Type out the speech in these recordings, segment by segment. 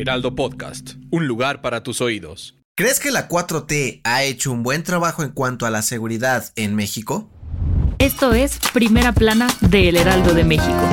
Heraldo Podcast, un lugar para tus oídos. ¿Crees que la 4T ha hecho un buen trabajo en cuanto a la seguridad en México? Esto es Primera Plana de El Heraldo de México.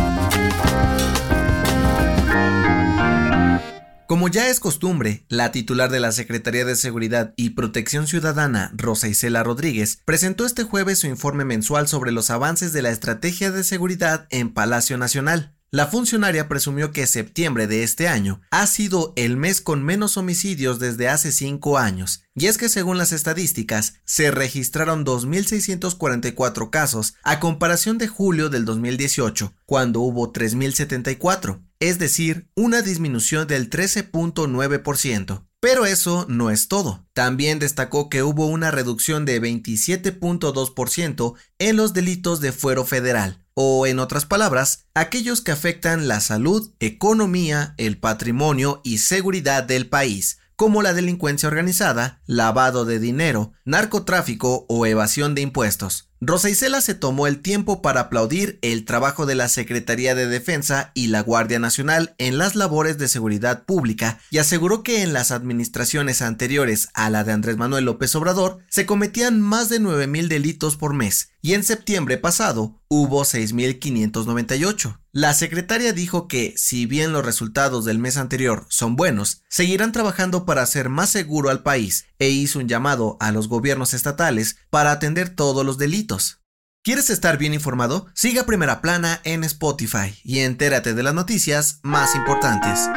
Como ya es costumbre, la titular de la Secretaría de Seguridad y Protección Ciudadana, Rosa Isela Rodríguez, presentó este jueves su informe mensual sobre los avances de la estrategia de seguridad en Palacio Nacional. La funcionaria presumió que septiembre de este año ha sido el mes con menos homicidios desde hace cinco años, y es que según las estadísticas se registraron 2.644 casos a comparación de julio del 2018, cuando hubo 3.074, es decir, una disminución del 13.9%. Pero eso no es todo. También destacó que hubo una reducción de 27.2% en los delitos de fuero federal, o en otras palabras, aquellos que afectan la salud, economía, el patrimonio y seguridad del país, como la delincuencia organizada, lavado de dinero, narcotráfico o evasión de impuestos. Rosa Isela se tomó el tiempo para aplaudir el trabajo de la Secretaría de Defensa y la Guardia Nacional en las labores de seguridad pública y aseguró que en las administraciones anteriores a la de Andrés Manuel López Obrador se cometían más de 9.000 delitos por mes y en septiembre pasado hubo 6.598. La secretaria dijo que, si bien los resultados del mes anterior son buenos, seguirán trabajando para hacer más seguro al país e hizo un llamado a los gobiernos estatales para atender todos los delitos. ¿Quieres estar bien informado? Siga Primera Plana en Spotify y entérate de las noticias más importantes.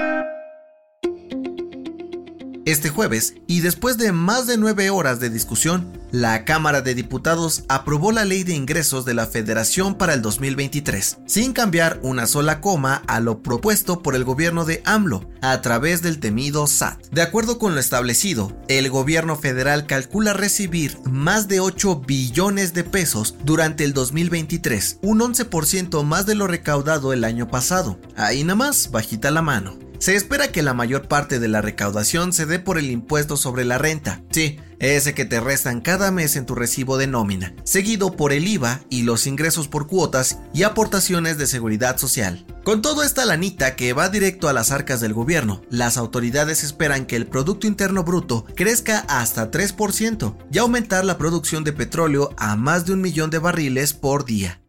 Este jueves, y después de más de nueve horas de discusión, la Cámara de Diputados aprobó la ley de ingresos de la Federación para el 2023, sin cambiar una sola coma a lo propuesto por el gobierno de AMLO a través del temido SAT. De acuerdo con lo establecido, el gobierno federal calcula recibir más de 8 billones de pesos durante el 2023, un 11% más de lo recaudado el año pasado. Ahí nada más, bajita la mano. Se espera que la mayor parte de la recaudación se dé por el impuesto sobre la renta, sí, ese que te restan cada mes en tu recibo de nómina, seguido por el IVA y los ingresos por cuotas y aportaciones de seguridad social. Con toda esta lanita que va directo a las arcas del gobierno, las autoridades esperan que el Producto Interno Bruto crezca hasta 3% y aumentar la producción de petróleo a más de un millón de barriles por día.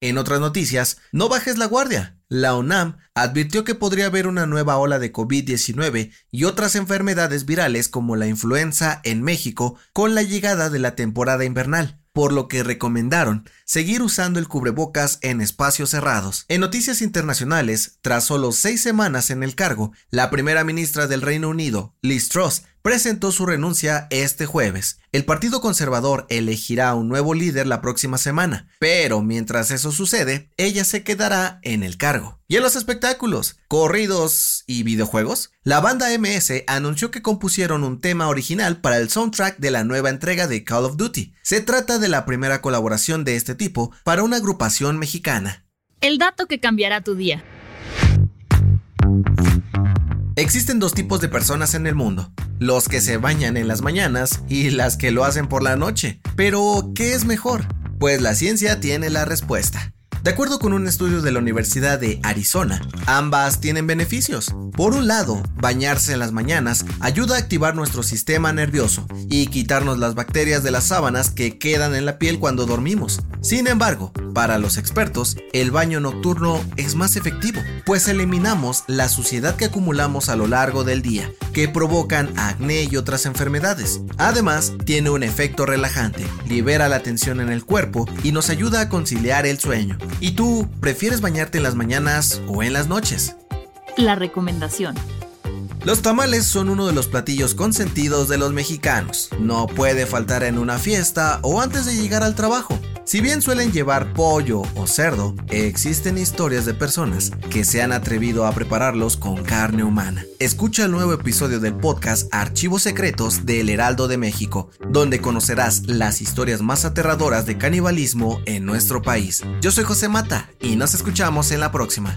En otras noticias, no bajes la guardia. La UNAM advirtió que podría haber una nueva ola de COVID-19 y otras enfermedades virales como la influenza en México con la llegada de la temporada invernal por lo que recomendaron seguir usando el cubrebocas en espacios cerrados. En noticias internacionales, tras solo seis semanas en el cargo, la primera ministra del Reino Unido, Liz Truss, presentó su renuncia este jueves. El Partido Conservador elegirá un nuevo líder la próxima semana, pero mientras eso sucede, ella se quedará en el cargo. Y en los espectáculos, corridos y videojuegos, la banda MS anunció que compusieron un tema original para el soundtrack de la nueva entrega de Call of Duty. Se trata de la primera colaboración de este tipo para una agrupación mexicana. El dato que cambiará tu día. Existen dos tipos de personas en el mundo, los que se bañan en las mañanas y las que lo hacen por la noche. Pero, ¿qué es mejor? Pues la ciencia tiene la respuesta. De acuerdo con un estudio de la Universidad de Arizona, ambas tienen beneficios. Por un lado, bañarse en las mañanas ayuda a activar nuestro sistema nervioso y quitarnos las bacterias de las sábanas que quedan en la piel cuando dormimos. Sin embargo, para los expertos, el baño nocturno es más efectivo, pues eliminamos la suciedad que acumulamos a lo largo del día, que provocan acné y otras enfermedades. Además, tiene un efecto relajante, libera la tensión en el cuerpo y nos ayuda a conciliar el sueño. ¿Y tú prefieres bañarte en las mañanas o en las noches? La recomendación. Los tamales son uno de los platillos consentidos de los mexicanos. No puede faltar en una fiesta o antes de llegar al trabajo. Si bien suelen llevar pollo o cerdo, existen historias de personas que se han atrevido a prepararlos con carne humana. Escucha el nuevo episodio del podcast Archivos Secretos del Heraldo de México, donde conocerás las historias más aterradoras de canibalismo en nuestro país. Yo soy José Mata y nos escuchamos en la próxima.